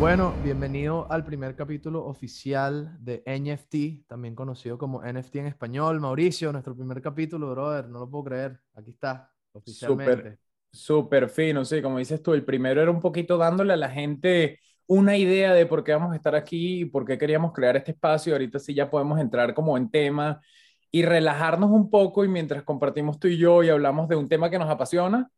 Bueno, bienvenido al primer capítulo oficial de NFT, también conocido como NFT en español. Mauricio, nuestro primer capítulo, brother, no lo puedo creer. Aquí está, oficialmente. Súper, fino, sí, como dices tú, el primero era un poquito dándole a la gente una idea de por qué vamos a estar aquí y por qué queríamos crear este espacio. Ahorita sí ya podemos entrar como en tema y relajarnos un poco y mientras compartimos tú y yo y hablamos de un tema que nos apasiona,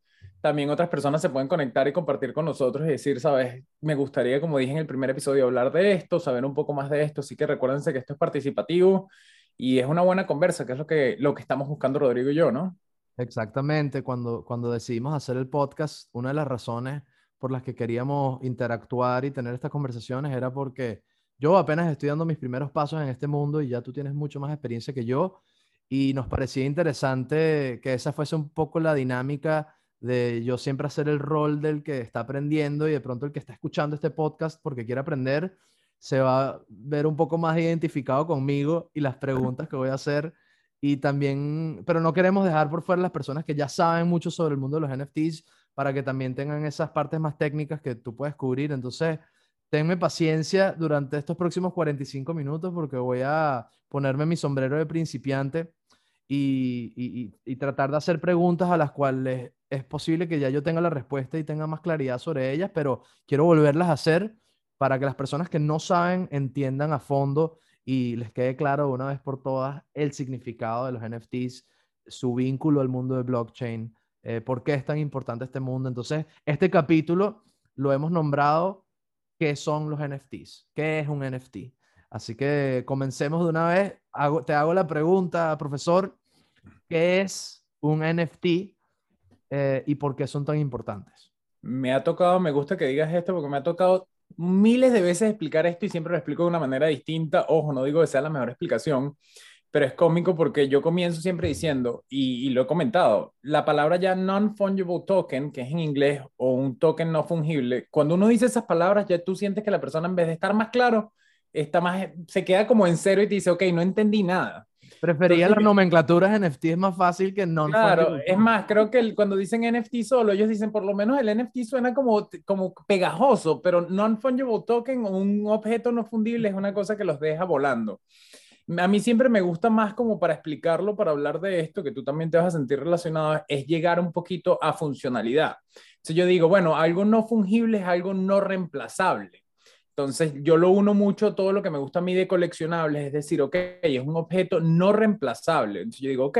también otras personas se pueden conectar y compartir con nosotros y decir, sabes, me gustaría, como dije en el primer episodio, hablar de esto, saber un poco más de esto. Así que recuérdense que esto es participativo y es una buena conversa, que es lo que, lo que estamos buscando Rodrigo y yo, ¿no? Exactamente, cuando, cuando decidimos hacer el podcast, una de las razones por las que queríamos interactuar y tener estas conversaciones era porque yo apenas estoy dando mis primeros pasos en este mundo y ya tú tienes mucho más experiencia que yo y nos parecía interesante que esa fuese un poco la dinámica de yo siempre hacer el rol del que está aprendiendo y de pronto el que está escuchando este podcast porque quiere aprender se va a ver un poco más identificado conmigo y las preguntas que voy a hacer. Y también, pero no queremos dejar por fuera las personas que ya saben mucho sobre el mundo de los NFTs para que también tengan esas partes más técnicas que tú puedes cubrir. Entonces, tenme paciencia durante estos próximos 45 minutos porque voy a ponerme mi sombrero de principiante y, tratar de hacer preguntas a las cuales es posible que ya yo tenga la respuesta y tenga más claridad sobre ellas, pero quiero volverlas a hacer para que las personas que no saben entiendan a fondo y les quede claro una vez por todas el significado de los NFTs, su vínculo al mundo de blockchain, eh, por qué es tan importante este mundo. Entonces, este capítulo lo hemos nombrado ¿Qué son los NFTs? ¿Qué es un NFT? Así que comencemos de una vez. Te hago la pregunta, profesor. ¿Qué es un NFT eh, y por qué son tan importantes? Me ha tocado, me gusta que digas esto porque me ha tocado miles de veces explicar esto y siempre lo explico de una manera distinta. Ojo, no digo que sea la mejor explicación, pero es cómico porque yo comienzo siempre diciendo, y, y lo he comentado, la palabra ya non-fungible token, que es en inglés, o un token no fungible, cuando uno dice esas palabras, ya tú sientes que la persona en vez de estar más claro, está más, se queda como en cero y te dice, ok, no entendí nada. Prefería las nomenclaturas NFT, es más fácil que no. Claro, es más, creo que cuando dicen NFT solo, ellos dicen por lo menos el NFT suena como, como pegajoso, pero non-fungible token o un objeto no fundible es una cosa que los deja volando. A mí siempre me gusta más como para explicarlo, para hablar de esto, que tú también te vas a sentir relacionado, es llegar un poquito a funcionalidad. Entonces yo digo, bueno, algo no fungible es algo no reemplazable. Entonces, yo lo uno mucho todo lo que me gusta a mí de coleccionables, es decir, ok, es un objeto no reemplazable. Entonces, yo digo, ok,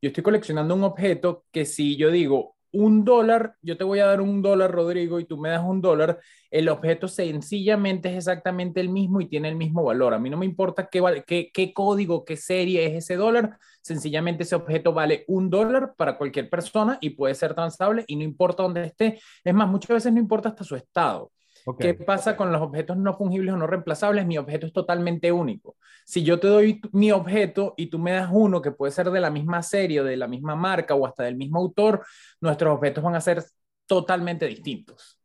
yo estoy coleccionando un objeto que si yo digo un dólar, yo te voy a dar un dólar, Rodrigo, y tú me das un dólar, el objeto sencillamente es exactamente el mismo y tiene el mismo valor. A mí no me importa qué, qué, qué código, qué serie es ese dólar, sencillamente ese objeto vale un dólar para cualquier persona y puede ser transable y no importa dónde esté. Es más, muchas veces no importa hasta su estado. ¿Qué pasa con los objetos no fungibles o no reemplazables? Mi objeto es totalmente único. Si yo te doy mi objeto y tú me das uno que puede ser de la misma serie, de la misma marca o hasta del mismo autor, nuestros objetos van a ser totalmente distintos.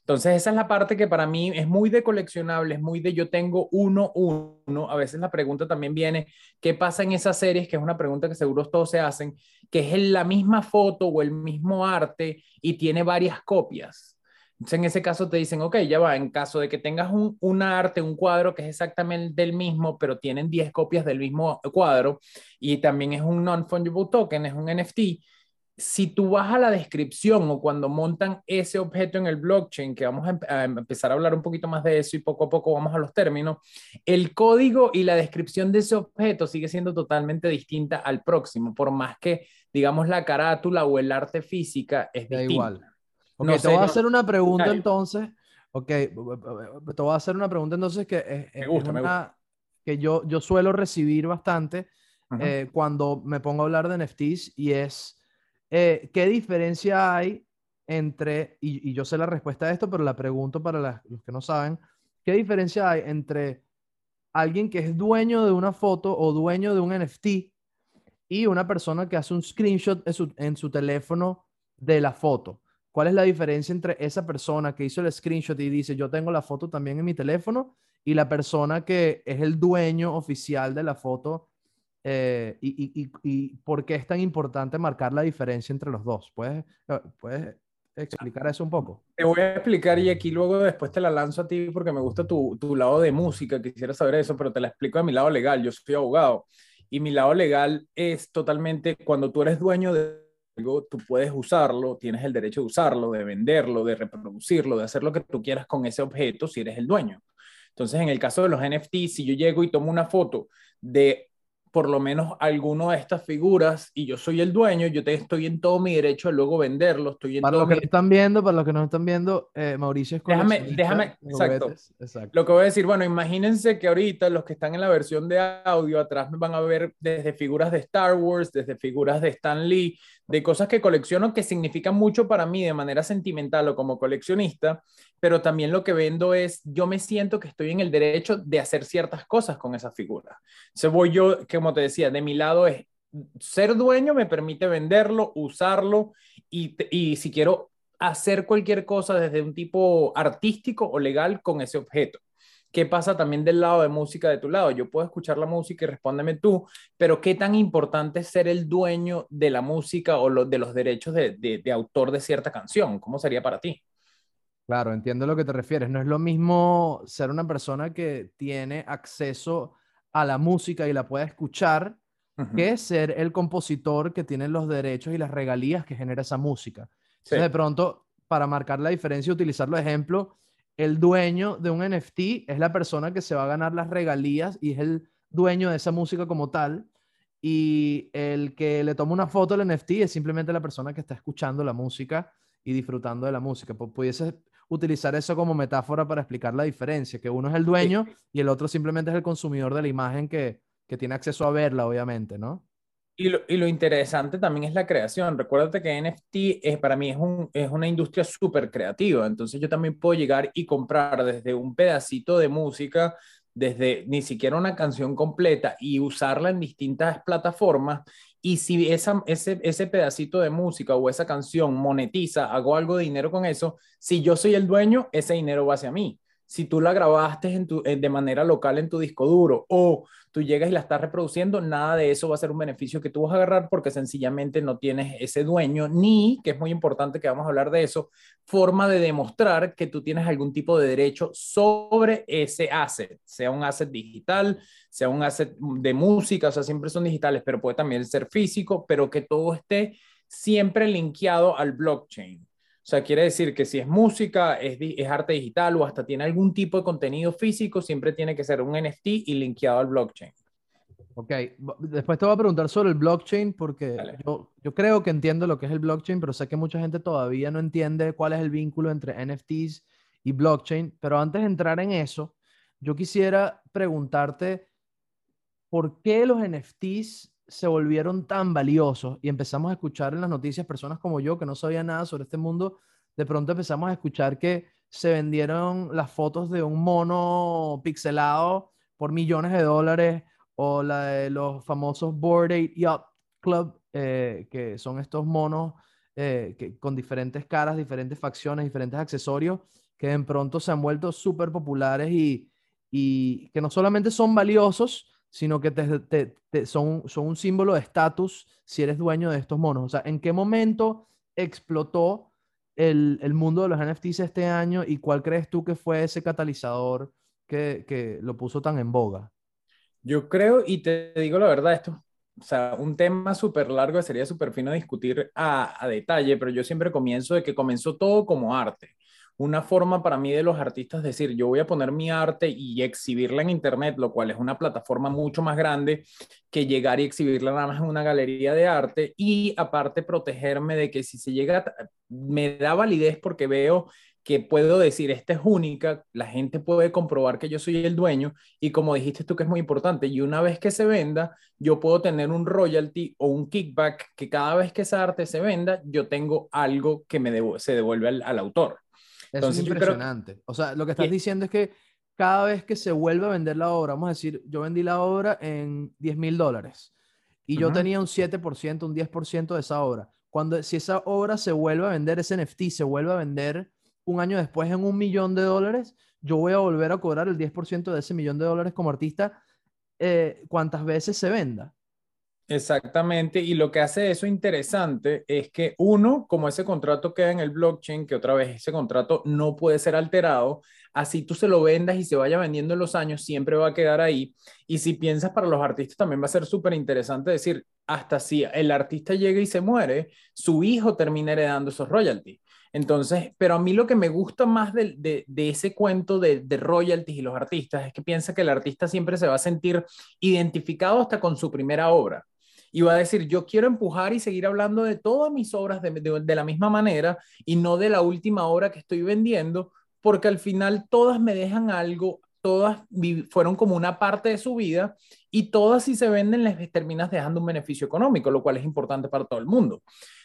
Entonces, esa es la parte que para mí es muy de coleccionable, es muy de yo tengo uno, uno. A veces la pregunta también viene, ¿qué pasa en esas series? Que es una pregunta que seguro todos se hacen, que es la misma foto o el mismo arte y tiene varias copias entonces, en ese caso te dicen, ok, ya va, en caso de que tengas un, arte, un cuadro que es exactamente del mismo, pero tienen 10 copias del mismo cuadro y también es un non-fungible token, es un NFT, si tú vas a la descripción o cuando montan ese objeto en el blockchain, que vamos a, empezar a hablar un poquito más de eso y poco a poco vamos a los términos, el código y la descripción de ese objeto sigue siendo totalmente distinta al próximo, por más que, digamos, la carátula o el arte física es da distinta. igual. Ok, te voy a hacer una pregunta entonces. Ok, te voy a hacer una pregunta entonces que es, me gusta, una, me gusta. que yo, yo suelo recibir bastante eh, cuando me pongo a hablar de NFTs y es, eh, ¿qué diferencia hay entre, y, y, yo sé la respuesta a esto, pero la pregunto para los que no saben, ¿qué diferencia hay entre alguien que es dueño de una foto o dueño de un NFT y una persona que hace un screenshot en su, en su teléfono de la foto? ¿Cuál es la diferencia entre esa persona que hizo el screenshot y dice, yo tengo la foto también en mi teléfono, y la persona que es el dueño oficial de la foto? Eh, y, y, y, por qué es tan importante marcar la diferencia entre los dos? ¿Puedes, puedes explicar eso un poco? Te voy a explicar y aquí luego después te la lanzo a ti porque me gusta tu, tu lado de música, quisiera saber eso, pero te la explico de mi lado legal. Yo soy abogado y mi lado legal es totalmente cuando tú eres dueño de algo, tú puedes usarlo, tienes el derecho de usarlo, de venderlo, de reproducirlo, de hacer lo que tú quieras con ese objeto si eres el dueño. Entonces, en el caso de los NFT, si yo llego y tomo una foto de por lo menos alguno de estas figuras y yo soy el dueño, yo te, estoy en todo mi derecho de luego venderlo. Estoy en para los que están viendo, para los que no están viendo, eh, Mauricio es Déjame, déjame, exacto. exacto. Lo que voy a decir, bueno, imagínense que ahorita los que están en la versión de audio atrás me van a ver desde figuras de Star Wars, desde figuras de Stan Lee, de cosas que colecciono que significan mucho para mí de manera sentimental o como coleccionista, pero también lo que vendo es, yo me siento que estoy en el derecho de hacer ciertas cosas con esas figuras. Se voy yo, como te decía, de mi lado es ser dueño me permite venderlo, usarlo y, y si quiero hacer cualquier cosa desde un tipo artístico o legal con ese objeto. ¿Qué pasa también del lado de música de tu lado? Yo puedo escuchar la música y respóndeme tú, pero ¿qué tan importante es ser el dueño de la música o de los derechos de, de, autor de cierta canción? ¿Cómo sería para ti? Claro, entiendo a lo que te refieres. No es lo mismo ser una persona que tiene acceso a la música y la puede escuchar que ser el compositor que tiene los derechos y las regalías que genera esa música. Entonces, de pronto, para marcar la diferencia, utilizar los ejemplos, el dueño de un NFT es la persona que se va a ganar las regalías y es el dueño de esa música como tal. Y el que le toma una foto al NFT es simplemente la persona que está escuchando la música y disfrutando de la música. Pues pudiese utilizar eso como metáfora para explicar la diferencia, que uno es el dueño y el otro simplemente es el consumidor de la imagen que, que tiene acceso a verla, obviamente, ¿no? Y lo, y lo, interesante también es la creación. Recuérdate que NFT es, para mí es, un, es una industria súper creativa. Entonces yo también puedo llegar y comprar desde un pedacito de música, desde ni siquiera una canción completa y usarla en distintas plataformas. Y si esa, ese, ese pedacito de música o esa canción monetiza, hago algo de dinero con eso, si yo soy el dueño, ese dinero va hacia mí si tú la grabaste en tu, de manera local en tu disco duro o tú llegas y la estás reproduciendo, nada de eso va a ser un beneficio que tú vas a agarrar porque sencillamente no tienes ese dueño ni, que es muy importante que vamos a hablar de eso, forma de demostrar que tú tienes algún tipo de derecho sobre ese asset, sea un asset digital, sea un asset de música, o sea, siempre son digitales, pero puede también ser físico, pero que todo esté siempre linkeado al blockchain. O sea, quiere decir que si es música, es, es, arte digital o hasta tiene algún tipo de contenido físico, siempre tiene que ser un NFT y linkeado al blockchain. Ok, después te voy a preguntar sobre el blockchain porque yo, yo, creo que entiendo lo que es el blockchain, pero sé que mucha gente todavía no entiende cuál es el vínculo entre NFTs y blockchain. Pero antes de entrar en eso, yo quisiera preguntarte por qué los NFTs se volvieron tan valiosos y empezamos a escuchar en las noticias personas como yo que no sabían nada sobre este mundo, de pronto empezamos a escuchar que se vendieron las fotos de un mono pixelado por millones de dólares o la de los famosos Board Ape Yacht Club, eh, que son estos monos eh, que, con diferentes caras, diferentes facciones, diferentes accesorios, que de pronto se han vuelto súper populares y, y que no solamente son valiosos, sino que te, son, son un símbolo de estatus si eres dueño de estos monos. O sea, ¿en qué momento explotó el, el, mundo de los NFTs este año y cuál crees tú que fue ese catalizador que, que lo puso tan en boga? Yo creo, y te digo la verdad, esto, o sea, un tema súper largo sería súper fino discutir a, a detalle, pero yo siempre comienzo de que comenzó todo como arte una forma para mí de los artistas decir, yo voy a poner mi arte y exhibirla en Internet, lo cual es una plataforma mucho más grande que llegar y exhibirla nada más en una galería de arte y aparte protegerme de que si se llega, me da validez porque veo que puedo decir, esta es única, la gente puede comprobar que yo soy el dueño y como dijiste tú que es muy importante, y una vez que se venda, yo puedo tener un royalty o un kickback que cada vez que esa arte se venda, yo tengo algo que me se devuelve al autor. Es impresionante. O sea, lo que estás diciendo es que cada vez que se vuelve a vender la obra, vamos a decir, yo vendí la obra en 10 mil dólares y yo tenía un 7%, un 10% de esa obra. Cuando, si esa obra se vuelve a vender, ese NFT se vuelve a vender un año después en un millón de dólares, yo voy a volver a cobrar el 10% de ese millón de dólares como artista eh, cuantas veces se venda. Exactamente, y lo que hace eso interesante es que uno, como ese contrato queda en el blockchain, que otra vez ese contrato no puede ser alterado, así tú se lo vendas y se vaya vendiendo en los años, siempre va a quedar ahí. Y si piensas para los artistas también va a ser súper interesante decir, hasta si el artista llega y se muere, su hijo termina heredando esos royalties. Entonces, pero a mí lo que me gusta más de, ese cuento de, de, royalties y los artistas es que piensa que el artista siempre se va a sentir identificado hasta con su primera obra y va a decir, yo quiero empujar y seguir hablando de todas mis obras de, de, la misma manera y no de la última obra que estoy vendiendo, porque al final todas me dejan algo, todas fueron como una parte de su vida y todas si se venden les terminas dejando un beneficio económico, lo cual es importante para todo el mundo.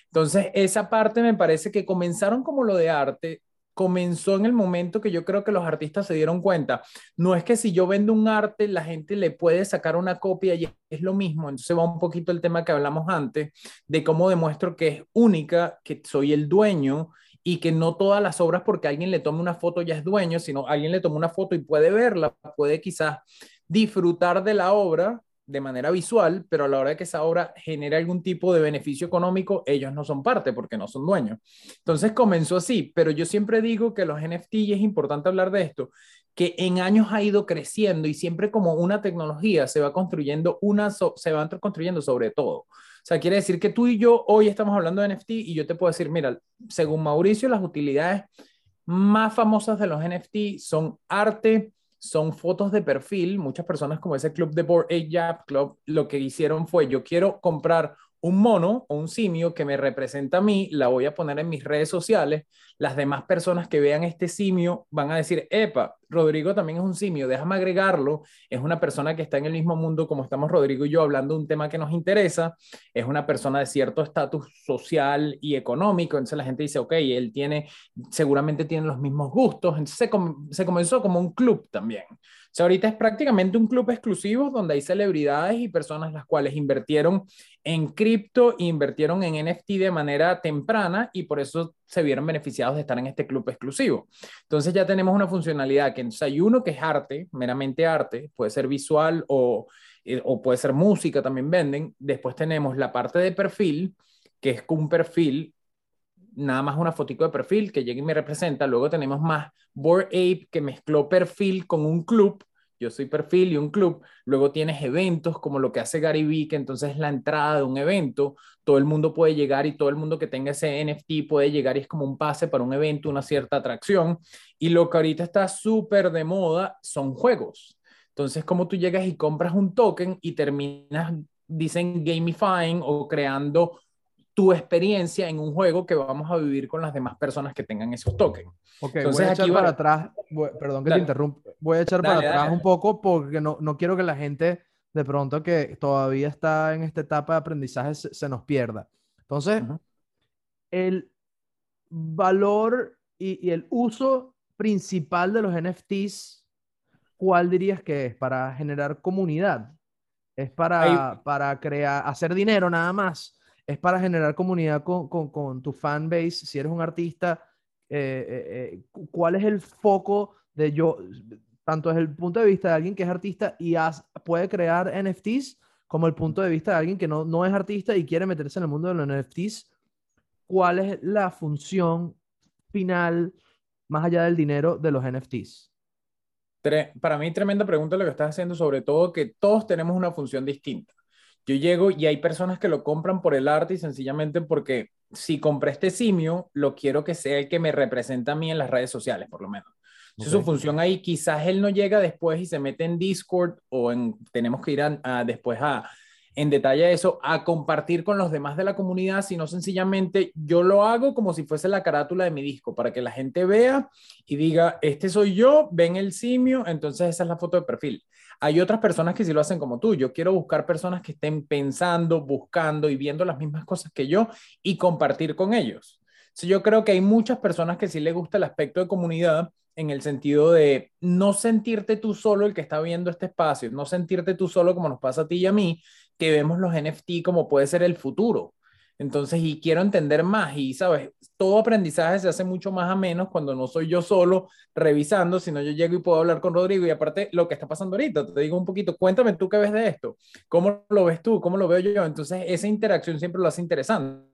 Entonces, esa parte me parece que comenzaron como lo de arte, comenzó en el momento que yo creo que los artistas se dieron cuenta. No es que si yo vendo un arte, la gente le puede sacar una copia y es lo mismo. Entonces va un poquito el tema que hablamos antes, de cómo demuestro que es única, que soy el dueño y que no todas las obras porque alguien le tome una foto ya es dueño, sino alguien le toma una foto y puede verla, puede quizás disfrutar de la obra de manera visual, pero a la hora de que esa obra genere algún tipo de beneficio económico, ellos no son parte porque no son dueños. Entonces comenzó así, pero yo siempre digo que los NFT, y es importante hablar de esto, que en años ha ido creciendo y siempre como una tecnología se va construyendo, una se va construyendo sobre todo. O sea, quiere decir que tú y yo hoy estamos hablando de NFT y yo te puedo decir, mira, según Mauricio, las utilidades más famosas de los NFT son arte, son fotos de perfil. Muchas personas como ese club de Board Jab Club lo que hicieron fue yo quiero comprar un mono o un simio que me representa a mí, la voy a poner en mis redes sociales. Las demás personas que vean este simio van a decir, epa, Rodrigo también es un simio, déjame agregarlo. Es una persona que está en el mismo mundo como estamos Rodrigo y yo hablando de un tema que nos interesa. Es una persona de cierto estatus social y económico. Entonces la gente dice, ok, él tiene, seguramente tiene los mismos gustos. Entonces se, comenzó como un club también. O sea, ahorita es prácticamente un club exclusivo donde hay celebridades y personas las cuales invirtieron en cripto, invirtieron en NFT de manera temprana y por eso se vieron beneficiados de estar en este club exclusivo. Entonces ya tenemos una funcionalidad que hay uno que es arte, meramente arte, puede ser visual o, eh, o puede ser música, también venden. Después tenemos la parte de perfil, que es un perfil nada más una fotico de perfil que llegue y me representa. Luego tenemos más Board Ape que mezcló perfil con un club. Yo soy perfil y un club. Luego tienes eventos como lo que hace Gary Vee, que entonces es la entrada de un evento. Todo el mundo puede llegar y todo el mundo que tenga ese NFT puede llegar y es como un pase para un evento, una cierta atracción. Y lo que ahorita está súper de moda son juegos. Entonces, como tú llegas y compras un token y terminas, dicen gamifying o creando tu experiencia en un juego que vamos a vivir con las demás personas que tengan esos tokens. Ok, Entonces, voy a echar para atrás, perdón que te interrumpa, voy a echar para atrás un poco porque no, no quiero que la gente de pronto que todavía está en esta etapa de aprendizaje se, nos pierda. Entonces, el valor y, y, el uso principal de los NFTs, ¿cuál dirías que es? Para generar comunidad. Es para, para crear, hacer dinero nada más es para generar comunidad con, con, tu fan base. Si eres un artista, eh, eh, eh, ¿cuál es el foco de yo, tanto desde el punto de vista de alguien que es artista y puede crear NFTs, como el punto de vista de alguien que no, no es artista y quiere meterse en el mundo de los NFTs? ¿Cuál es la función final, más allá del dinero, de los NFTs? Para mí, tremenda pregunta lo que estás haciendo, sobre todo que todos tenemos una función distinta. Yo llego y hay personas que lo compran por el arte y sencillamente porque si compré este simio, lo quiero que sea el que me representa a mí en las redes sociales, por lo menos. Su función ahí, quizás él no llega después y se mete en Discord o en, tenemos que ir a, después a, en detalle eso, a compartir con los demás de la comunidad, sino sencillamente yo lo hago como si fuese la carátula de mi disco, para que la gente vea y diga, este soy yo, ven el simio, entonces esa es la foto de perfil. Hay otras personas que sí lo hacen como tú. Yo quiero buscar personas que estén pensando, buscando y viendo las mismas cosas que yo y compartir con ellos. yo creo que hay muchas personas que sí les gusta el aspecto de comunidad en el sentido de no sentirte tú solo el que está viendo este espacio, no sentirte tú solo como nos pasa a ti y a mí, que vemos los NFT como puede ser el futuro. Entonces, y quiero entender más y, ¿sabes? Todo aprendizaje se hace mucho más a menos cuando no soy yo solo revisando, sino yo llego y puedo hablar con Rodrigo y aparte lo que está pasando ahorita, te digo un poquito, cuéntame tú qué ves de esto, cómo lo ves tú, cómo lo veo yo. Entonces, esa interacción siempre lo hace interesante.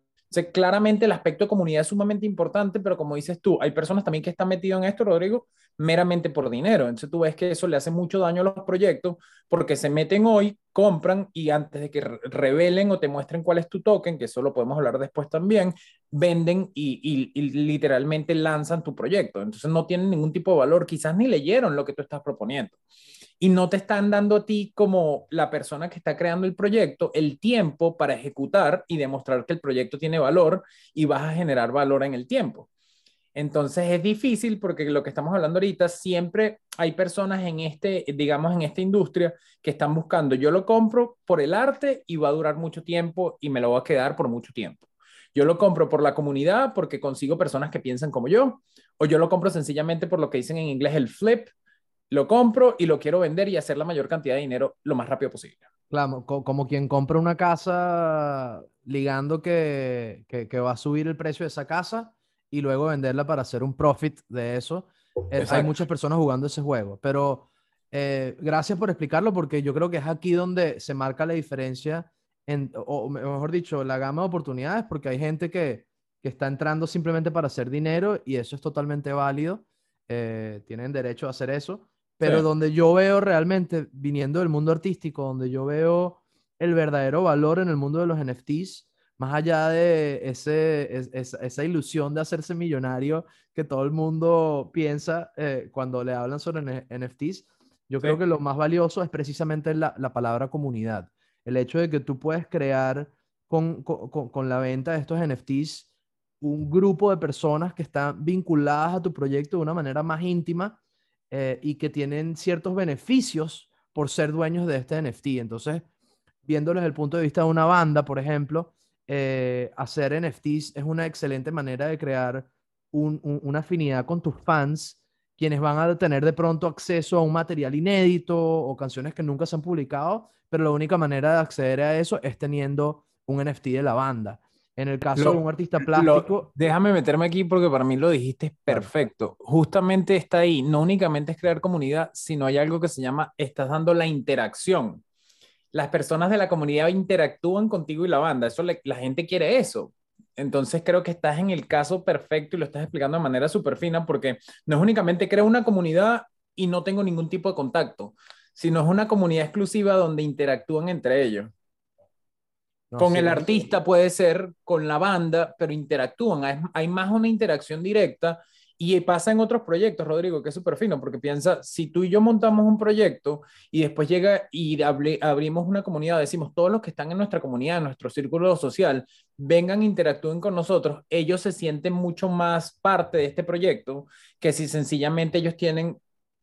Claramente el aspecto de comunidad es sumamente importante, pero como dices tú, hay personas también que están metidas en esto, Rodrigo, meramente por dinero. Entonces tú ves que eso le hace mucho daño a los proyectos porque se meten hoy, compran y antes de que revelen o te muestren cuál es tu token, que eso lo podemos hablar después también, venden y, y literalmente lanzan tu proyecto. Entonces no tienen ningún tipo de valor, quizás ni leyeron lo que tú estás proponiendo y no te están dando a ti como la persona que está creando el proyecto el tiempo para ejecutar y demostrar que el proyecto tiene valor y vas a generar valor en el tiempo. Entonces es difícil porque lo que estamos hablando ahorita, siempre hay personas en este, digamos, en esta industria que están buscando, yo lo compro por el arte y va a durar mucho tiempo y me lo va a quedar por mucho tiempo. Yo lo compro por la comunidad porque consigo personas que piensan como yo, o yo lo compro sencillamente por lo que dicen en inglés el flip, lo compro y lo quiero vender y hacer la mayor cantidad de dinero lo más rápido posible. Claro, como quien compra una casa ligando que, que, va a subir el precio de esa casa y luego venderla para hacer un profit de eso. Eh, hay muchas personas jugando ese juego, pero eh, gracias por explicarlo porque yo creo que es aquí donde se marca la diferencia, en, o mejor dicho, la gama de oportunidades, porque hay gente que, que está entrando simplemente para hacer dinero y eso es totalmente válido. Eh, tienen derecho a hacer eso pero donde yo veo realmente, viniendo del mundo artístico, donde yo veo el verdadero valor en el mundo de los NFTs, más allá de ese, esa ilusión de hacerse millonario que todo el mundo piensa eh, cuando le hablan sobre NFTs, yo creo que lo más valioso es precisamente la, la, palabra comunidad. El hecho de que tú puedes crear con, con, con la venta de estos NFTs un grupo de personas que están vinculadas a tu proyecto de una manera más íntima eh, y que tienen ciertos beneficios por ser dueños de este NFT. Entonces, viéndolo desde el punto de vista de una banda, por ejemplo, eh, hacer NFTs es una excelente manera de crear una afinidad con tus fans, quienes van a tener de pronto acceso a un material inédito o canciones que nunca se han publicado, pero la única manera de acceder a eso es teniendo un NFT de la banda. En el caso de un artista plástico. déjame meterme aquí porque para mí lo dijiste perfecto. Justamente está ahí. No únicamente es crear comunidad, sino hay algo que se llama, estás dando la interacción. Las personas de la comunidad interactúan contigo y la banda. Eso la gente quiere eso. Entonces creo que estás en el caso perfecto y lo estás explicando de manera súper fina porque no es únicamente creo una comunidad y no tengo ningún tipo de contacto, sino es una comunidad exclusiva donde interactúan entre ellos con el artista puede ser, con la banda, pero interactúan. Hay, más una interacción directa y pasa en otros proyectos, Rodrigo, que es súper fino, porque piensa, si tú y yo montamos un proyecto y después llega y abrimos una comunidad, decimos, todos los que están en nuestra comunidad, en nuestro círculo social, vengan, interactúen con nosotros, ellos se sienten mucho más parte de este proyecto que si sencillamente ellos tienen,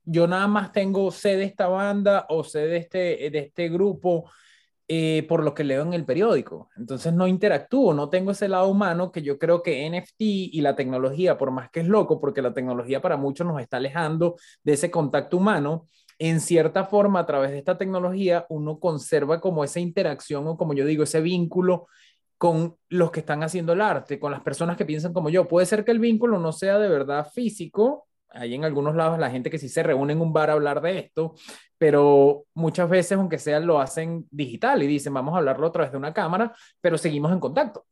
yo nada más tengo sede de esta banda o sede de este, de este grupo eh, por lo que leo en el periódico. Entonces no interactúo, no tengo ese lado humano que yo creo que NFT y la tecnología, por más que es loco, porque la tecnología para muchos nos está alejando de ese contacto humano, en cierta forma a través de esta tecnología uno conserva como esa interacción o como yo digo, ese vínculo con los que están haciendo el arte, con las personas que piensan como yo. Puede ser que el vínculo no sea de verdad físico, hay en algunos lados la gente que sí se reúne en un bar a hablar de esto, pero muchas veces, aunque sea, lo hacen digital y dicen, vamos a hablarlo a través de una cámara, pero seguimos en contacto.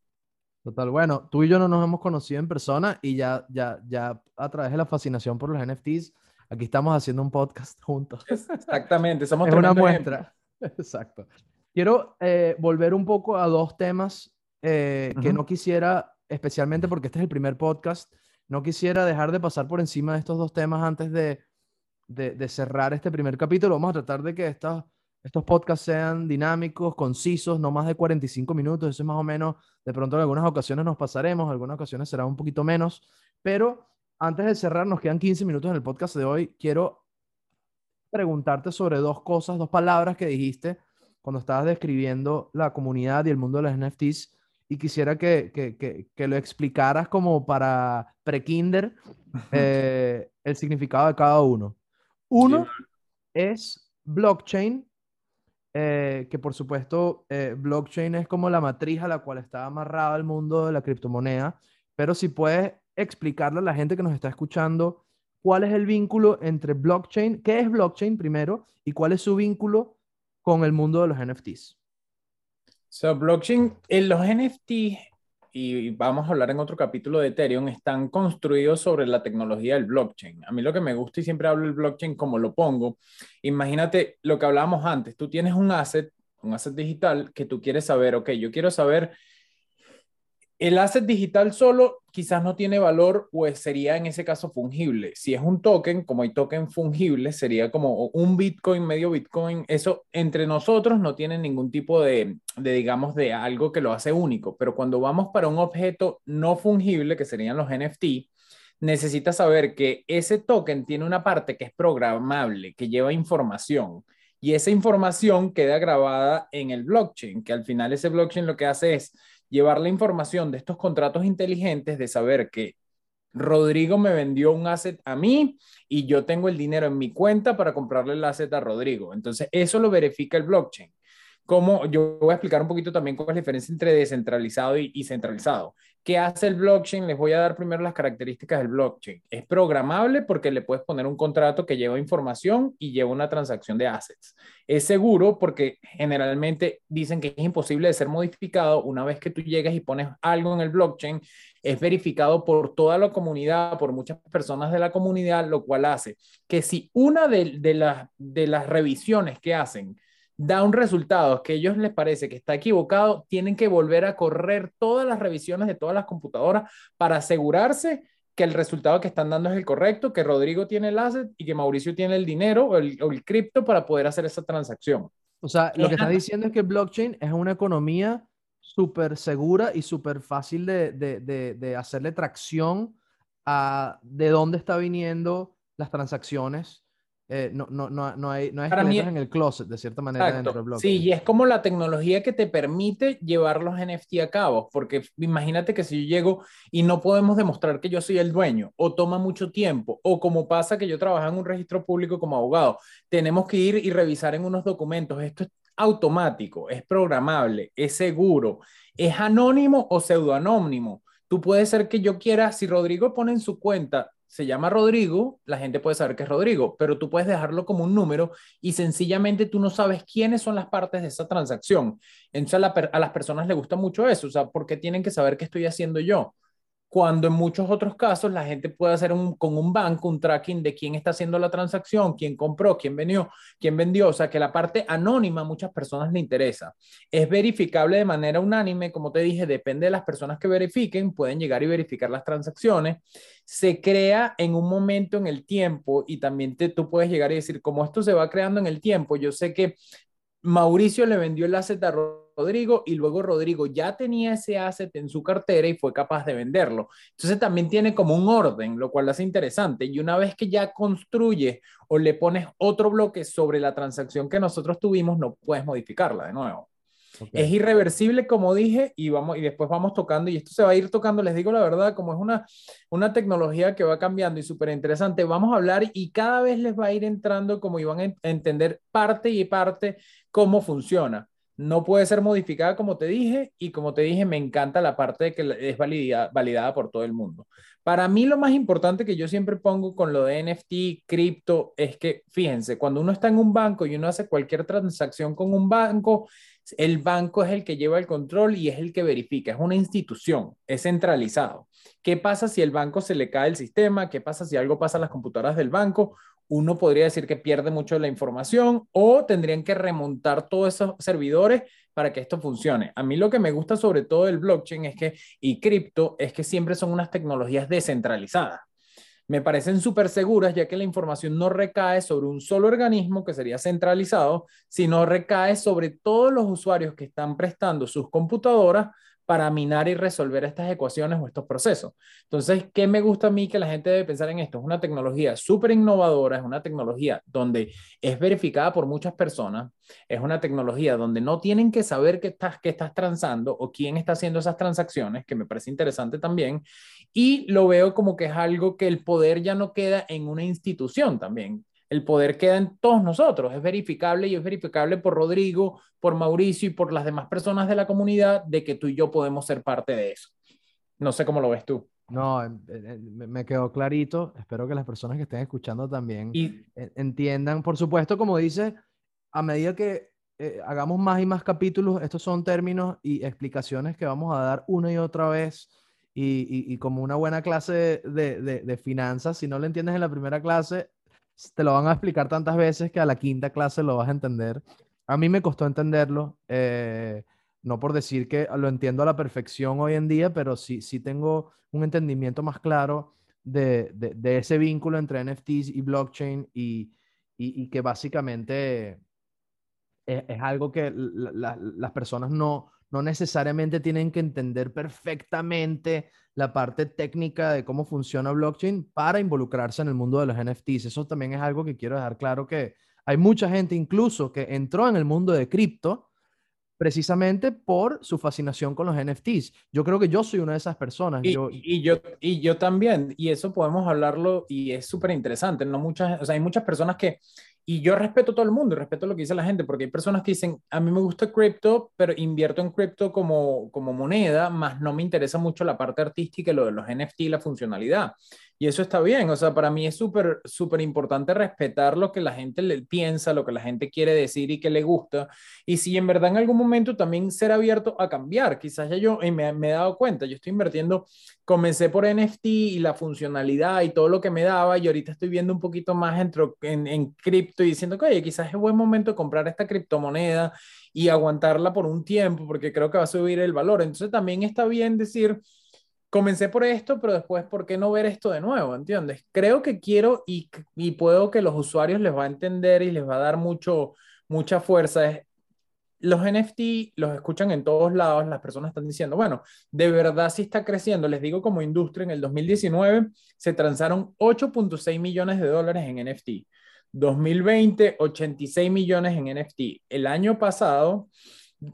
Total, bueno, tú y yo no nos hemos conocido en persona y ya, ya, ya a través de la fascinación por los NFTs, aquí estamos haciendo un podcast juntos. Exactamente, somos es una muestra. Exacto. Quiero eh, volver un poco a dos temas eh, que no quisiera, especialmente porque este es el primer podcast, no quisiera dejar de pasar por encima de estos dos temas antes de, de, cerrar este primer capítulo. Vamos a tratar de que estos, estos podcasts sean dinámicos, concisos, no más de 45 minutos. Eso es más o menos, de pronto en algunas ocasiones nos pasaremos, en algunas ocasiones será un poquito menos. Pero antes de cerrar, nos quedan 15 minutos en el podcast de hoy. Quiero preguntarte sobre dos cosas, dos palabras que dijiste cuando estabas describiendo la comunidad y el mundo de las NFTs y quisiera que, que, que, lo explicaras como para pre-kinder eh, el significado de cada uno. Uno es blockchain eh, que por supuesto eh, blockchain es como la matriz a la cual está amarrado el mundo de la criptomoneda, pero si puedes explicarle a la gente que nos está escuchando cuál es el vínculo entre blockchain, qué es blockchain primero y cuál es su vínculo con el mundo de los NFTs. So, blockchain, en los NFTs, y vamos a hablar en otro capítulo de Ethereum, están construidos sobre la tecnología del blockchain. A mí lo que me gusta y siempre hablo del blockchain como lo pongo, imagínate lo que hablábamos antes, tú tienes un asset, un asset digital que tú quieres saber, ok, yo quiero saber el asset digital solo quizás no tiene valor o sería en ese caso fungible. Si es un token, como hay token fungible, sería como un Bitcoin, medio Bitcoin. Eso entre nosotros no tiene ningún tipo de, de, digamos, de algo que lo hace único. Pero cuando vamos para un objeto no fungible, que serían los NFT, necesitas saber que ese token tiene una parte que es programable, que lleva información. Y esa información queda grabada en el blockchain, que al final ese blockchain lo que hace es llevar la información de estos contratos inteligentes, de saber que Rodrigo me vendió un asset a mí y yo tengo el dinero en mi cuenta para comprarle el asset a Rodrigo. Entonces, eso lo verifica el blockchain. Como yo voy a explicar un poquito también cuál es la diferencia entre descentralizado y, centralizado. ¿Qué hace el blockchain? Les voy a dar primero las características del blockchain. Es programable porque le puedes poner un contrato que lleva información y lleva una transacción de assets. Es seguro porque generalmente dicen que es imposible de ser modificado. Una vez que tú llegas y pones algo en el blockchain, es verificado por toda la comunidad, por muchas personas de la comunidad, lo cual hace que si una de las revisiones que hacen da un resultado que a ellos les parece que está equivocado, tienen que volver a correr todas las revisiones de todas las computadoras para asegurarse que el resultado que están dando es el correcto, que Rodrigo tiene el asset y que Mauricio tiene el dinero o el, cripto para poder hacer esa transacción. O sea, lo que está diciendo es que blockchain es una economía súper segura y súper fácil de, de, de, hacerle tracción a de dónde está viniendo las transacciones eh, no, no, no, no, hay, no hay esqueletos en el closet, de cierta manera, dentro del blockchain. Sí, y es como la tecnología que te permite llevar los NFT a cabo, porque imagínate que si yo llego y no podemos demostrar que yo soy el dueño, o toma mucho tiempo, o como pasa que yo trabajo en un registro público como abogado, tenemos que ir y revisar en unos documentos. Esto es automático, es programable, es seguro, es anónimo o pseudoanónimo. Tú puedes ser que yo quiera, si Rodrigo pone en su cuenta se llama Rodrigo, la gente puede saber que es Rodrigo, pero tú puedes dejarlo como un número y sencillamente tú no sabes quiénes son las partes de esa transacción. Entonces a, a las personas les gusta mucho eso, o sea, ¿por qué tienen que saber qué estoy haciendo yo? Cuando en muchos otros casos la gente puede hacer un, con un banco un tracking de quién está haciendo la transacción, quién compró, quién vendió, quién vendió, o sea que la parte anónima a muchas personas le interesa. Es verificable de manera unánime, como te dije, depende de las personas que verifiquen, pueden llegar y verificar las transacciones. Se crea en un momento en el tiempo y también te, tú puedes llegar y decir, como esto se va creando en el tiempo, yo sé que Mauricio le vendió el asset Rodrigo y luego Rodrigo ya tenía ese asset en su cartera y fue capaz de venderlo. Entonces también tiene como un orden, lo cual hace interesante. Y una vez que ya construyes o le pones otro bloque sobre la transacción que nosotros tuvimos, no puedes modificarla de nuevo. Es irreversible, como dije, y, vamos, y después vamos tocando, y esto se va a ir tocando, les digo la verdad, como es una, una tecnología que va cambiando y súper interesante, vamos a hablar y cada vez les va a ir entrando como iban a entender parte y parte cómo funciona. No puede ser modificada como te dije y como te dije, me encanta la parte de que es validada, por todo el mundo. Para mí lo más importante que yo siempre pongo con lo de NFT, cripto, es que, fíjense, cuando uno está en un banco y uno hace cualquier transacción con un banco, el banco es el que lleva el control y es el que verifica, es una institución, es centralizado. ¿Qué pasa si el banco se le cae el sistema? ¿Qué pasa si algo pasa a las computadoras del banco? Uno podría decir que pierde mucho de la información o tendrían que remontar todos esos servidores para que esto funcione. A mí lo que me gusta sobre todo del blockchain es que y cripto es que siempre son unas tecnologías descentralizadas me parecen súper seguras ya que la información no recae sobre un solo organismo que sería centralizado, sino recae sobre todos los usuarios que están prestando sus computadoras para minar y resolver estas ecuaciones o estos procesos. Entonces, ¿qué me gusta a mí que la gente debe pensar en esto? Es una tecnología súper innovadora, es una tecnología donde es verificada por muchas personas, es una tecnología donde no tienen que saber qué estás, qué estás transando o quién está haciendo esas transacciones, que me parece interesante también, y lo veo como que es algo que el poder ya no queda en una institución también. El poder queda en todos nosotros, es verificable y es verificable por Rodrigo, por Mauricio y por las demás personas de la comunidad de que tú y yo podemos ser parte de eso. No sé cómo lo ves tú. No, me quedó clarito. Espero que las personas que estén escuchando también y, entiendan. Por supuesto, como dice, a medida que eh, hagamos más y más capítulos, estos son términos y explicaciones que vamos a dar una y otra vez. Y, como una buena clase de, finanzas, si no lo entiendes en la primera clase, te lo van a explicar tantas veces que a la quinta clase lo vas a entender. A mí me costó entenderlo. Eh, no por decir que lo entiendo a la perfección hoy en día, pero sí, sí tengo un entendimiento más claro de, ese vínculo entre NFTs y blockchain y, que básicamente es, algo que las personas no, no necesariamente tienen que entender perfectamente la parte técnica de cómo funciona blockchain para involucrarse en el mundo de los NFTs. Eso también es algo que quiero dejar claro que hay mucha gente incluso que entró en el mundo de cripto precisamente por su fascinación con los NFTs. Yo creo que yo soy una de esas personas. Y yo, y yo, y yo también, y eso podemos hablarlo y es súper interesante. No muchas, o sea, hay muchas personas que, y yo respeto a todo el mundo, respeto lo que dice la gente, porque hay personas que dicen, a mí me gusta cripto, pero invierto en cripto como, como moneda, más no me interesa mucho la parte artística y lo de los NFT y la funcionalidad. Y eso está bien, o sea, para mí es súper, súper importante respetar lo que la gente piensa, lo que la gente quiere decir y que le gusta. Y si en verdad en algún momento también ser abierto a cambiar, quizás ya yo me, me he dado cuenta, yo estoy invirtiendo, comencé por NFT y la funcionalidad y todo lo que me daba y ahorita estoy viendo un poquito más en, en, cripto y diciendo que, oye, quizás es buen momento de comprar esta criptomoneda y aguantarla por un tiempo porque creo que va a subir el valor. Entonces también está bien decir comencé por esto, pero después, ¿por qué no ver esto de nuevo? ¿Entiendes? Creo que quiero y, y puedo que los usuarios les va a entender y les va a dar mucho, mucha fuerza. los NFT los escuchan en todos lados, las personas están diciendo, bueno, de verdad sí está creciendo. Les digo como industria, en el 2019 se transaron 8.6 millones de dólares en NFT. 2020, 86 millones en NFT. El año pasado,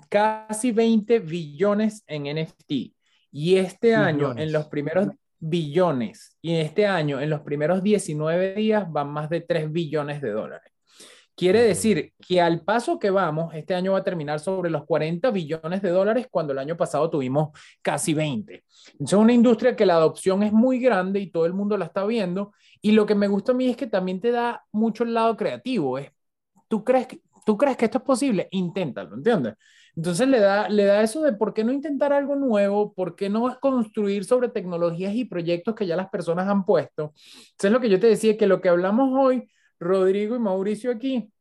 casi 20 billones en NFT. Y este año, en los primeros billones, y este año, en los primeros 19 días, van más de 3 billones de dólares. Quiere decir que al paso que vamos, este año va a terminar sobre los 40 billones de dólares cuando el año pasado tuvimos casi 20. Es una industria que la adopción es muy grande y todo el mundo la está viendo. Y lo que me gusta a mí es que también te da mucho el lado creativo. Es, ¿tú, crees que, ¿Tú crees que esto es posible? Inténtalo, ¿entiendes? Entonces le da, le da eso de por qué no intentar algo nuevo, por qué no construir sobre tecnologías y proyectos que ya las personas han puesto. Eso es lo que yo te decía, que lo que hablamos hoy, Rodrigo y Mauricio aquí,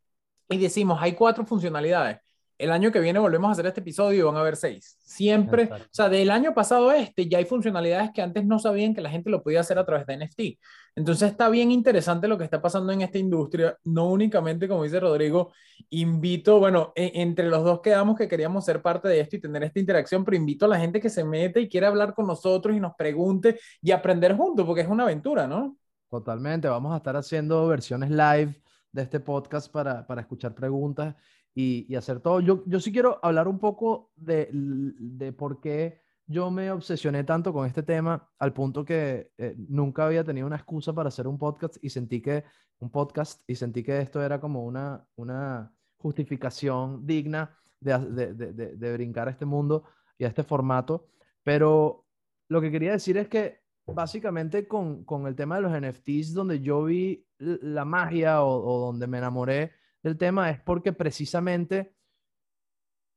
y decimos, hay cuatro funcionalidades el año que viene volvemos a hacer este episodio y van a haber seis. Siempre, o sea, del año pasado este ya hay funcionalidades que antes no sabían que la gente lo podía hacer a través de NFT. Entonces está bien interesante lo que está pasando en esta industria. No únicamente, como dice Rodrigo, invito, bueno, e, entre los dos quedamos que queríamos ser parte de esto y tener esta interacción, pero invito a la gente que se mete y quiere hablar con nosotros y nos pregunte y aprender juntos, porque es una aventura, ¿no? Totalmente, vamos a estar haciendo versiones live de este podcast para, para escuchar preguntas y, hacer todo. Yo, yo sí quiero hablar un poco de, de por qué yo me obsesioné tanto con este tema al punto que eh, nunca había tenido una excusa para hacer un podcast y sentí que un podcast y sentí que esto era como una, una justificación digna de, de, de, de brincar a este mundo y a este formato. Pero lo que quería decir es que básicamente con, con el tema de los NFTs, donde yo vi la magia o, o donde me enamoré del tema es porque precisamente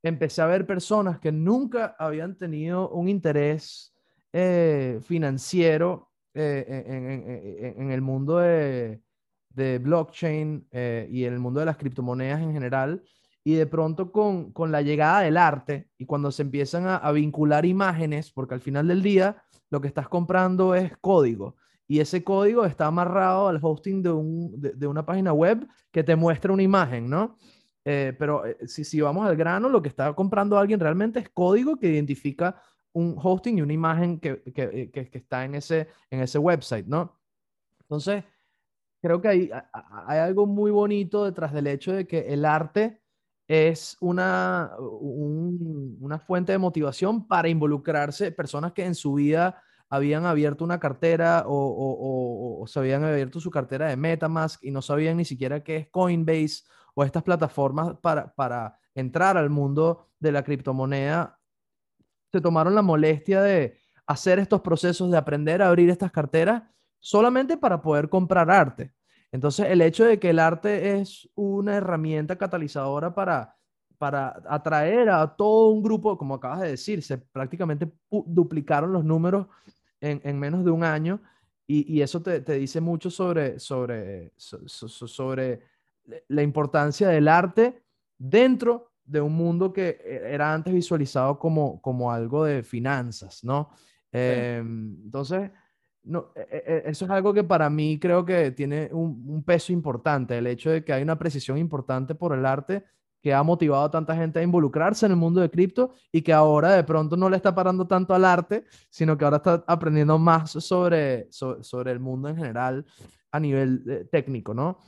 empecé a ver personas que nunca habían tenido un interés eh, financiero eh, en, el mundo de, blockchain eh, y en el mundo de las criptomonedas en general. Y de pronto con, la llegada del arte y cuando se empiezan a vincular imágenes, porque al final del día lo que estás comprando es código y ese código está amarrado al hosting de, un, de, una página web que te muestra una imagen, ¿no? Eh, pero eh, si, si vamos al grano, lo que está comprando alguien realmente es código que identifica un hosting y una imagen que, que, que, que está en ese, en ese website, ¿no? Entonces, creo que hay, hay algo muy bonito detrás del hecho de que el arte es una, una fuente de motivación para involucrarse personas que en su vida habían abierto una cartera o, se habían abierto su cartera de Metamask y no sabían ni siquiera qué es Coinbase o estas plataformas para, para entrar al mundo de la criptomoneda, se tomaron la molestia de hacer estos procesos de aprender a abrir estas carteras solamente para poder comprar arte. Entonces, el hecho de que el arte es una herramienta catalizadora para, para atraer a todo un grupo, como acabas de decir, se prácticamente duplicaron los números en, menos de un año y, eso te, dice mucho sobre, sobre, sobre la importancia del arte dentro de un mundo que e, era antes visualizado como, como algo de finanzas, ¿no? Em, entonces, no, e, e, eso es algo que para mí creo que tiene un, un, peso importante, el hecho de que hay una precisión importante por el arte que ha motivado a tanta gente a involucrarse en el mundo de cripto y que ahora de pronto no le está parando tanto al arte, sino que ahora está aprendiendo más sobre, sobre, el mundo en general a nivel eh, técnico, ¿no?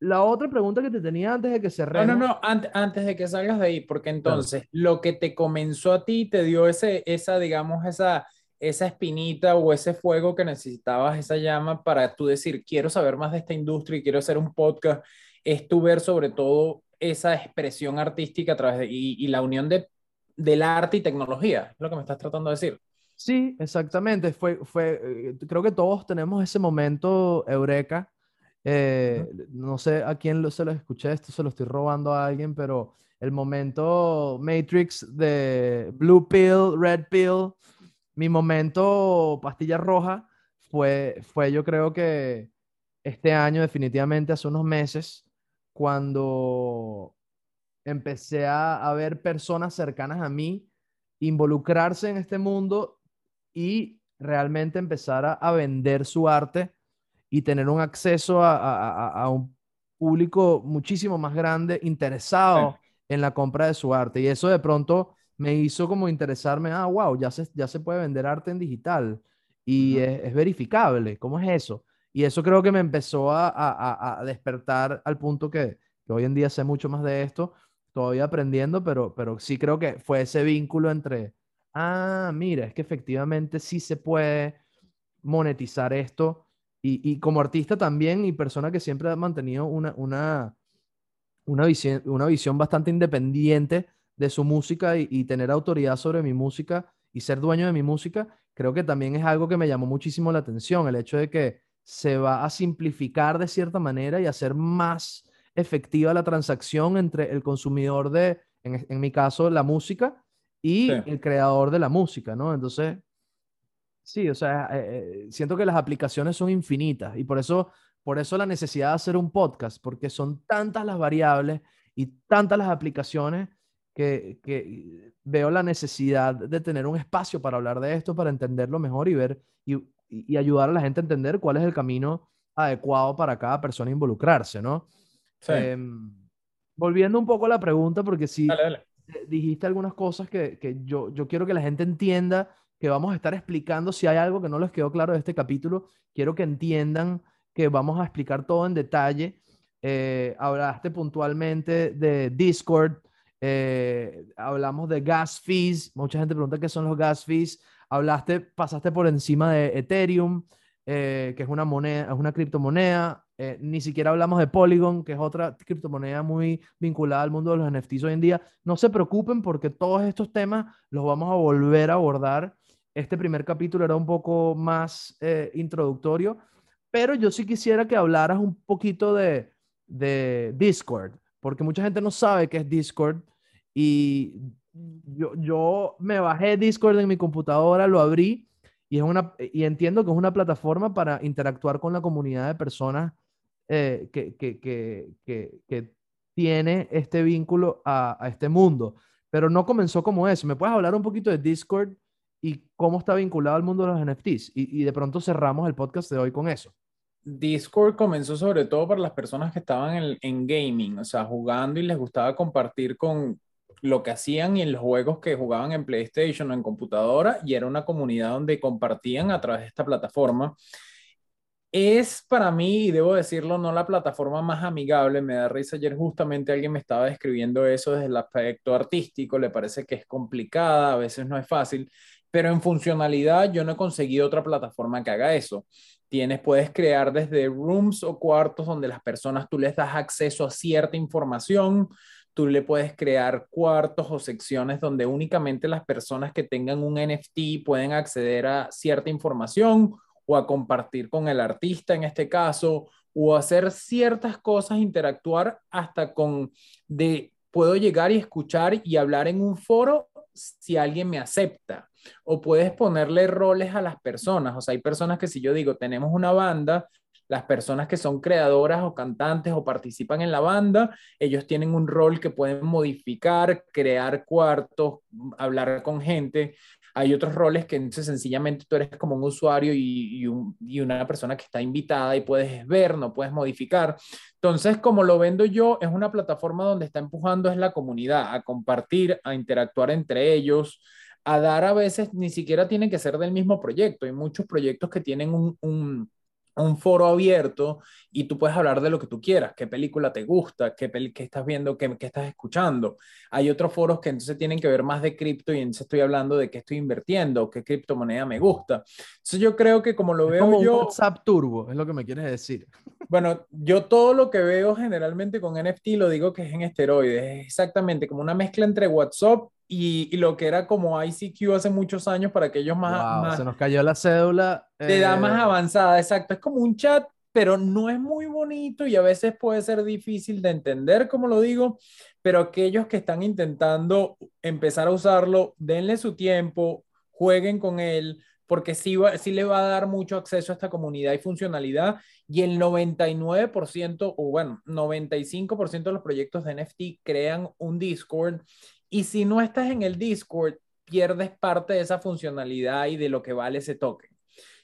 La otra pregunta que te tenía antes de que cerremos... No, no, no, antes, antes de que salgas de ahí, porque entonces lo que te comenzó a ti te dio ese, esa, digamos, esa, esa espinita o ese fuego que necesitabas, esa llama para tú decir, quiero saber más de esta industria y quiero hacer un podcast, es tu ver sobre todo esa expresión artística a través de, y, la unión de, del arte y tecnología, es lo que me estás tratando de decir. Sí, exactamente. Fue, fue, eh, creo que todos tenemos ese momento eureka. Eh, no sé a quién lo, se lo escuché, esto se lo estoy robando a alguien, pero el momento Matrix de Blue Pill, Red Pill, mi momento pastilla roja fue, fue yo creo que este año, definitivamente hace unos meses, cuando empecé a, ver personas cercanas a mí involucrarse en este mundo y realmente empezar a, vender su arte y tener un acceso a, un público muchísimo más grande interesado en la compra de su arte. Y eso de pronto me hizo como interesarme, ah, wow, ya se, ya se puede vender arte en digital y es, verificable. ¿Cómo es eso? Y eso creo que me empezó a, despertar al punto que, hoy en día sé mucho más de esto, todavía aprendiendo, pero, pero sí creo que fue ese vínculo entre, ah, mira, es que efectivamente sí se puede monetizar esto. Y, como artista también y persona que siempre ha mantenido una, una, una, visión, una visión bastante independiente de su música y, y tener autoridad sobre mi música y ser dueño de mi música, creo que también es algo que me llamó muchísimo la atención, el hecho de que se va a simplificar de cierta manera y hacer más efectiva la transacción entre el consumidor de, en, mi caso, la música y el creador de la música, ¿no? Entonces, sí, o sea, eh, eh, siento que las aplicaciones son infinitas y por eso, por eso la necesidad de hacer un podcast, porque son tantas las variables y tantas las aplicaciones que, que veo la necesidad de tener un espacio para hablar de esto, para entenderlo mejor y ver y y, ayudar a la gente a entender cuál es el camino adecuado para cada persona involucrarse, ¿no? Em, volviendo un poco a la pregunta, porque si dijiste algunas cosas que, que, yo, yo quiero que la gente entienda, que vamos a estar explicando, si hay algo que no les quedó claro de este capítulo, quiero que entiendan que vamos a explicar todo en detalle. Eh, hablaste puntualmente de Discord, eh, hablamos de gas fees, mucha gente pregunta qué son los gas fees, Hablaste, pasaste por encima de Ethereum, eh, que es una moneda, es una criptomoneda. Eh, ni siquiera hablamos de Polygon, que es otra criptomoneda muy vinculada al mundo de los NFTs hoy en día. No se preocupen porque todos estos temas los vamos a volver a abordar. Este primer capítulo era un poco más eh, introductorio, pero yo sí quisiera que hablaras un poquito de, Discord, porque mucha gente no sabe qué es Discord y yo, yo me bajé Discord en mi computadora, lo abrí y, es una, y entiendo que es una plataforma para interactuar con la comunidad de personas eh, que, que, que, que, tiene este vínculo a, a, este mundo. Pero no comenzó como eso. ¿Me puedes hablar un poquito de Discord y cómo está vinculado al mundo de los NFTs? Y, de pronto cerramos el podcast de hoy con eso. Discord comenzó sobre todo para las personas que estaban en, en, gaming, o sea, jugando y les gustaba compartir con, lo que hacían y en los juegos que jugaban en PlayStation o en computadora y era una comunidad donde compartían a través de esta plataforma. Es para mí, y debo decirlo, no la plataforma más amigable. Me da risa ayer justamente alguien me estaba describiendo eso desde el aspecto artístico, le parece que es complicada, a veces no es fácil. Pero en funcionalidad yo no he conseguido otra plataforma que haga eso. Tienes, puedes crear desde rooms o cuartos donde las personas tú les das acceso a cierta información, tú le puedes crear cuartos o secciones donde únicamente las personas que tengan un NFT pueden acceder a cierta información o a compartir con el artista en este caso, o hacer ciertas cosas, interactuar hasta con de puedo llegar y escuchar y hablar en un foro si alguien me acepta. O puedes ponerle roles a las personas. O sea, hay personas que si yo digo, tenemos una banda, las personas que son creadoras o cantantes o participan en la banda, ellos tienen un rol que pueden modificar, crear cuartos, hablar con gente. Hay otros roles que entonces sencillamente tú eres como un usuario y, y, una persona que está invitada y puedes ver, no puedes modificar. Entonces, como lo vendo yo, es una plataforma donde está empujando es la comunidad a compartir, a interactuar entre ellos, a dar a veces, ni siquiera tienen que ser del mismo proyecto. Hay muchos proyectos que tienen un, un un foro abierto y tú puedes hablar de lo que tú quieras, qué película te gusta, qué, qué estás viendo, qué, qué, estás escuchando. Hay otros foros que entonces tienen que ver más de cripto y entonces estoy hablando de qué estoy invirtiendo, qué criptomoneda me gusta. Entonces yo creo que como lo veo como yo... WhatsApp Turbo, es lo que me quieres decir. Bueno, yo todo lo que veo generalmente con NFT lo digo que es en esteroides, es exactamente como una mezcla entre WhatsApp y, lo que era como ICQ hace muchos años para aquellos más, más se nos cayó la cédula. De edad más eh, avanzada, exacto. Es como un chat, pero no es muy bonito y a veces puede ser difícil de entender, como lo digo, pero aquellos que están intentando empezar a usarlo, denle su tiempo, jueguen con él, porque sí, va, sí le va a dar mucho acceso a esta comunidad y funcionalidad. Y el 99%, o bueno, 95% de los proyectos de NFT crean un Discord y si no estás en el Discord, pierdes parte de esa funcionalidad y de lo que vale ese token.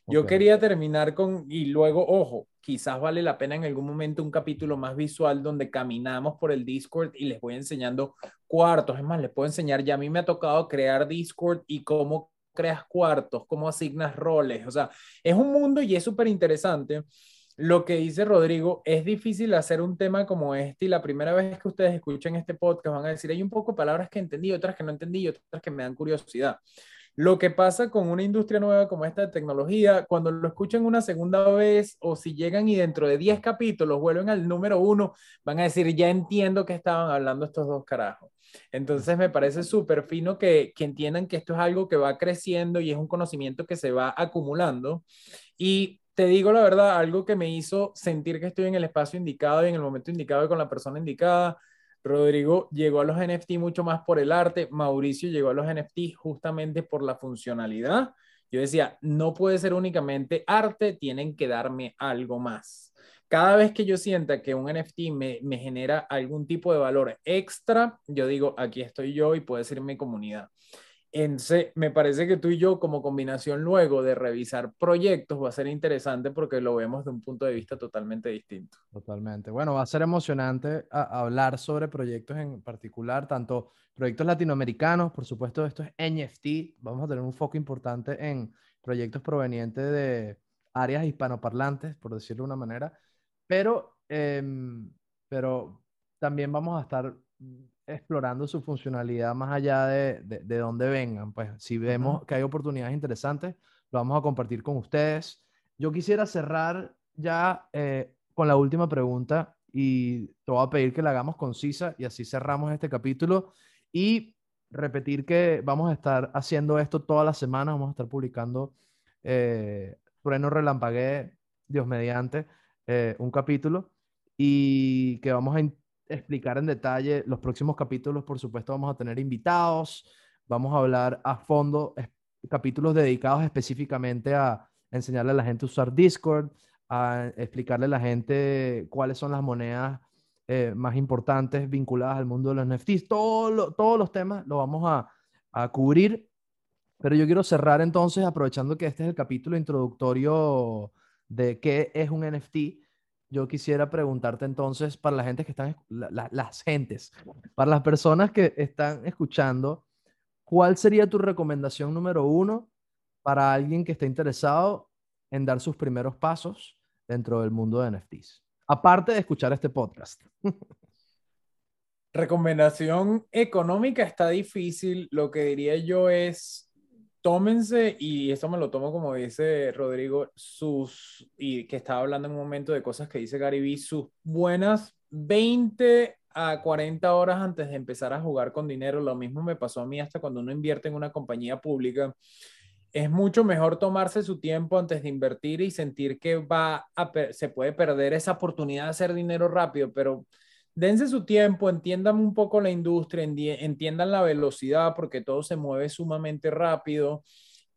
Yo quería terminar con, y luego, ojo, quizás vale la pena en algún momento un capítulo más visual donde caminamos por el Discord y les voy enseñando cuartos. Es más, les puedo enseñar, ya a mí me ha tocado crear Discord y cómo creas cuartos, cómo asignas roles. O sea, es un mundo y es súper interesante lo que dice Rodrigo, es difícil hacer un tema como este y la primera vez que ustedes escuchen este podcast van a decir, hay un poco de palabras que entendí, otras que no entendí otras que me dan curiosidad. Lo que pasa con una industria nueva como esta de tecnología, cuando lo escuchen una segunda vez o si llegan y dentro de 10 capítulos vuelven al número uno, van a decir, ya entiendo que estaban hablando estos dos carajos. Entonces me parece súper fino que, que entiendan que esto es algo que va creciendo y es un conocimiento que se va acumulando. Y te digo la verdad, algo que me hizo sentir que estoy en el espacio indicado y en el momento indicado y con la persona indicada. Rodrigo llegó a los NFT mucho más por el arte, Mauricio llegó a los NFT justamente por la funcionalidad. Yo decía, no puede ser únicamente arte, tienen que darme algo más. Cada vez que yo sienta que un NFT me, me genera algún tipo de valor extra, yo digo, aquí estoy yo y puede ser mi comunidad me parece que tú y yo como combinación luego de revisar proyectos va a ser interesante porque lo vemos de un punto de vista totalmente distinto. Totalmente. Bueno, va a ser emocionante hablar sobre proyectos en particular, tanto proyectos latinoamericanos, por supuesto, esto es NFT, vamos a tener un foco importante en proyectos provenientes de áreas hispanoparlantes, por decirlo de una manera, pero, em, pero también vamos a estar explorando su funcionalidad más allá de, de, dónde vengan. Pues si vemos que hay oportunidades interesantes, lo vamos a compartir con ustedes. Yo quisiera cerrar ya eh, con la última pregunta y te voy a pedir que la hagamos concisa y así cerramos este capítulo y repetir que vamos a estar haciendo esto todas las semanas, vamos a estar publicando eh, Trueno Relampagué, Dios mediante, eh, un capítulo y que vamos a explicar en detalle los próximos capítulos. Por supuesto, vamos a tener invitados, vamos a hablar a fondo, capítulos dedicados específicamente a enseñarle a la gente a usar Discord, a explicarle a la gente cuáles son las monedas eh, más importantes vinculadas al mundo de los NFTs. todos los temas lo vamos a, a cubrir. Pero yo quiero cerrar entonces, aprovechando que este es el capítulo introductorio de qué es un NFT yo quisiera preguntarte entonces para la gente que están, las gentes, para las personas que están escuchando, ¿cuál sería tu recomendación número uno para alguien que esté interesado en dar sus primeros pasos dentro del mundo de NFTs? Aparte de escuchar este podcast. Recomendación económica está difícil. Lo que diría yo es tómense, y esto me lo tomo como dice Rodrigo, sus, y que estaba hablando en un momento de cosas que dice Gary Vee, sus buenas 20 a 40 horas antes de empezar a jugar con dinero. Lo mismo me pasó a mí hasta cuando uno invierte en una compañía pública. Es mucho mejor tomarse su tiempo antes de invertir y sentir que va a se puede perder esa oportunidad de hacer dinero rápido, pero dense su tiempo, entiendan un poco la industria, entiendan la velocidad porque todo se mueve sumamente rápido.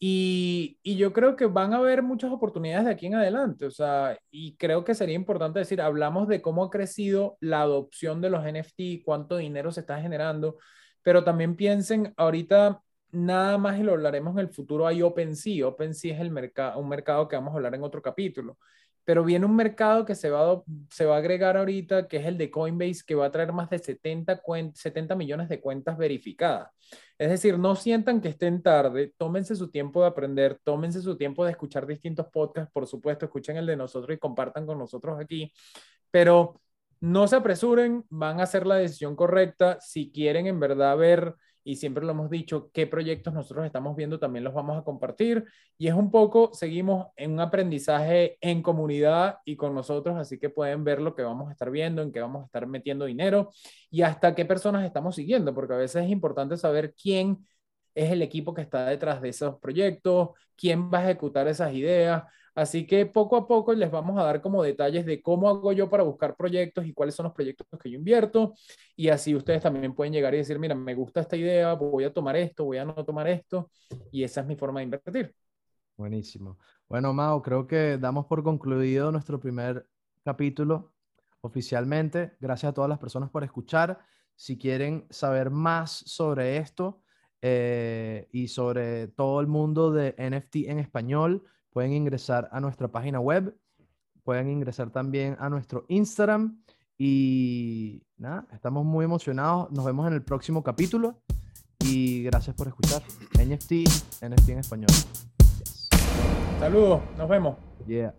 Y, y, yo creo que van a haber muchas oportunidades de aquí en adelante, o sea, y creo que sería importante decir, hablamos de cómo ha crecido la adopción de los NFT, cuánto dinero se está generando, pero también piensen, ahorita nada más y lo hablaremos en el futuro, hay OpenSea, OpenSea es el mercado, un mercado que vamos a hablar en otro capítulo, pero viene un mercado que se va, a, se va a agregar ahorita, que es el de Coinbase, que va a traer más de 70, 70 millones de cuentas verificadas. Es decir, no sientan que estén tarde, tómense su tiempo de aprender, tómense su tiempo de escuchar distintos podcasts, por supuesto, escuchen el de nosotros y compartan con nosotros aquí, pero no se apresuren, van a hacer la decisión correcta. Si quieren en verdad ver y siempre lo hemos dicho, qué proyectos nosotros estamos viendo también los vamos a compartir y es un poco, seguimos en un aprendizaje en comunidad y con nosotros, así que pueden ver lo que vamos a estar viendo, en qué vamos a estar metiendo dinero y hasta qué personas estamos siguiendo, porque a veces es importante saber quién es el equipo que está detrás de esos proyectos, quién va a ejecutar esas ideas. Así que poco a poco les vamos a dar como detalles de cómo hago yo para buscar proyectos y cuáles son los proyectos que yo invierto. Y así ustedes también pueden llegar y decir, mira, me gusta esta idea, voy a tomar esto, voy a no tomar esto. Y esa es mi forma de invertir. Buenísimo. Bueno, Mao, creo que damos por concluido nuestro primer capítulo oficialmente. Gracias a todas las personas por escuchar. Si quieren saber más sobre esto eh, y sobre todo el mundo de NFT en español, pueden ingresar a nuestra página web, pueden ingresar también a nuestro Instagram y nada, estamos muy emocionados. Nos vemos en el próximo capítulo y gracias por escuchar. NFT, NFT en español. Saludos, nos vemos. Yeah.